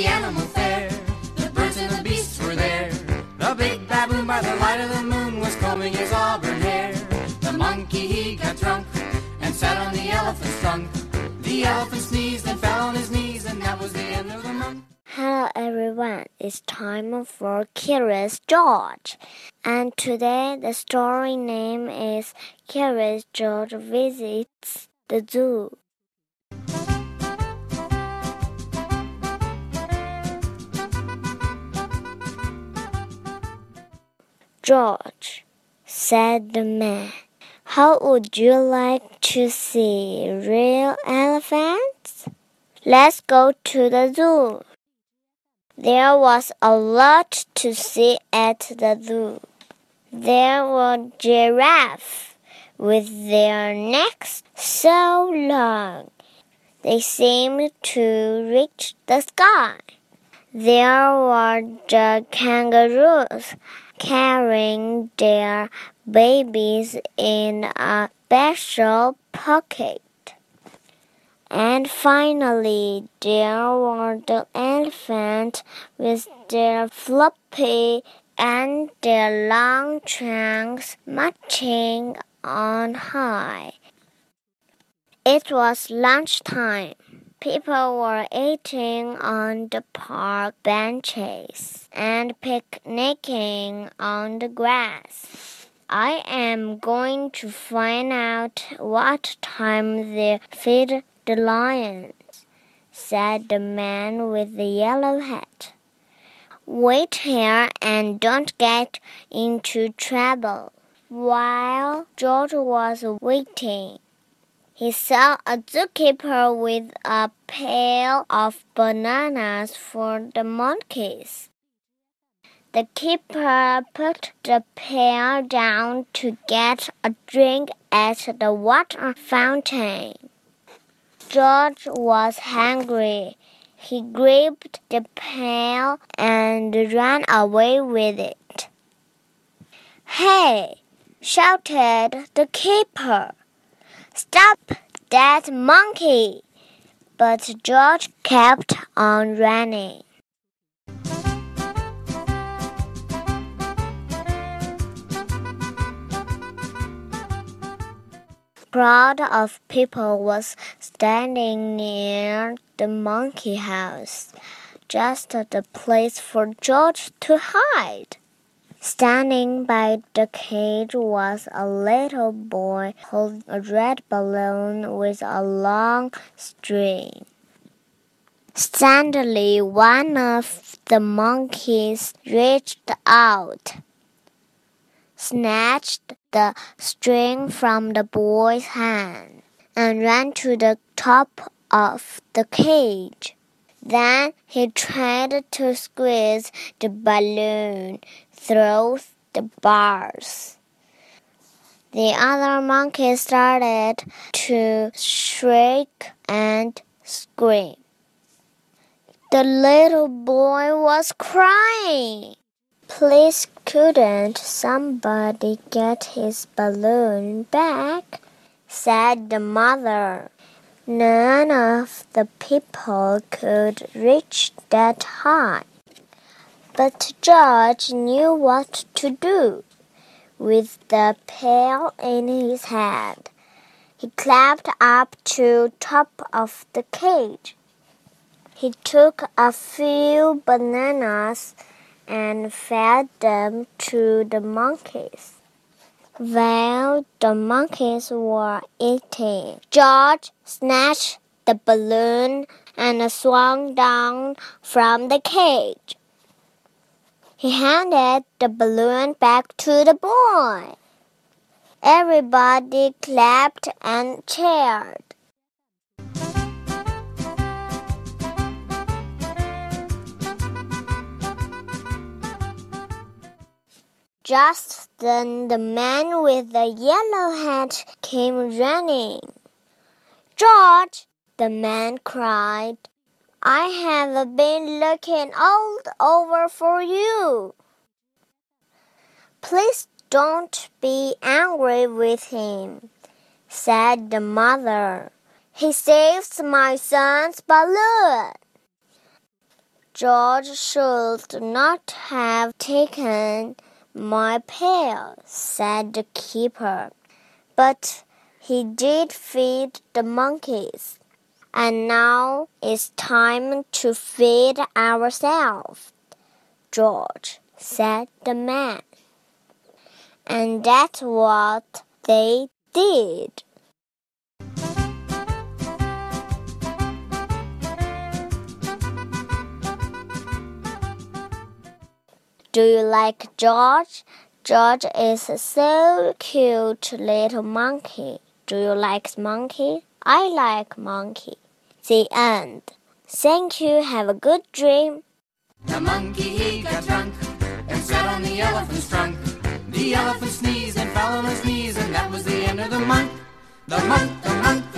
the animal fair. The birds and the beasts were there. The big baboon by the light of the moon was combing his auburn hair. The monkey he got drunk and sat on the elephant's trunk. The elephant sneezed and fell on his knees, and that was the end of the month. Hello everyone, it's time for Curious George. And today the story name is Curious George Visits the Zoo. George, said the man, how would you like to see real elephants? Let's go to the zoo. There was a lot to see at the zoo. There were giraffes with their necks so long they seemed to reach the sky. There were the kangaroos carrying their babies in a special pocket. And finally, there were the elephants with their floppy and their long trunks marching on high. It was lunchtime. People were eating on the park benches and picnicking on the grass. I am going to find out what time they feed the lions, said the man with the yellow hat. Wait here and don't get into trouble. While George was waiting, he saw a zookeeper with a pail of bananas for the monkeys. The keeper put the pail down to get a drink at the water fountain. George was hungry. He grabbed the pail and ran away with it. Hey! shouted the keeper. Stop that monkey! But George kept on running. crowd of people was standing near the monkey house, just the place for George to hide. Standing by the cage was a little boy holding a red balloon with a long string. Suddenly, one of the monkeys reached out, snatched the string from the boy's hand, and ran to the top of the cage. Then he tried to squeeze the balloon through the bars. The other monkeys started to shriek and scream. The little boy was crying. Please couldn't somebody get his balloon back? said the mother. None of the people could reach that high. But George knew what to do. With the pail in his hand, he climbed up to top of the cage. He took a few bananas and fed them to the monkeys. While the monkeys were eating, George snatched the balloon and swung down from the cage. He handed the balloon back to the boy. Everybody clapped and cheered. Just then the man with the yellow hat came running. George, the man cried, I have been looking all over for you. Please don't be angry with him, said the mother. He saves my son's balloon. George should not have taken my pail, said the keeper. But he did feed the monkeys. And now it's time to feed ourselves, George, said the man. And that's what they did. Do you like George? George is a so cute little monkey. Do you like monkey? I like monkey. The end. Thank you. Have a good dream. The monkey he got drunk and sat on the elephant's trunk. The elephant sneezed and fell on his knees, and that was the end of the monk. The monk, the monk,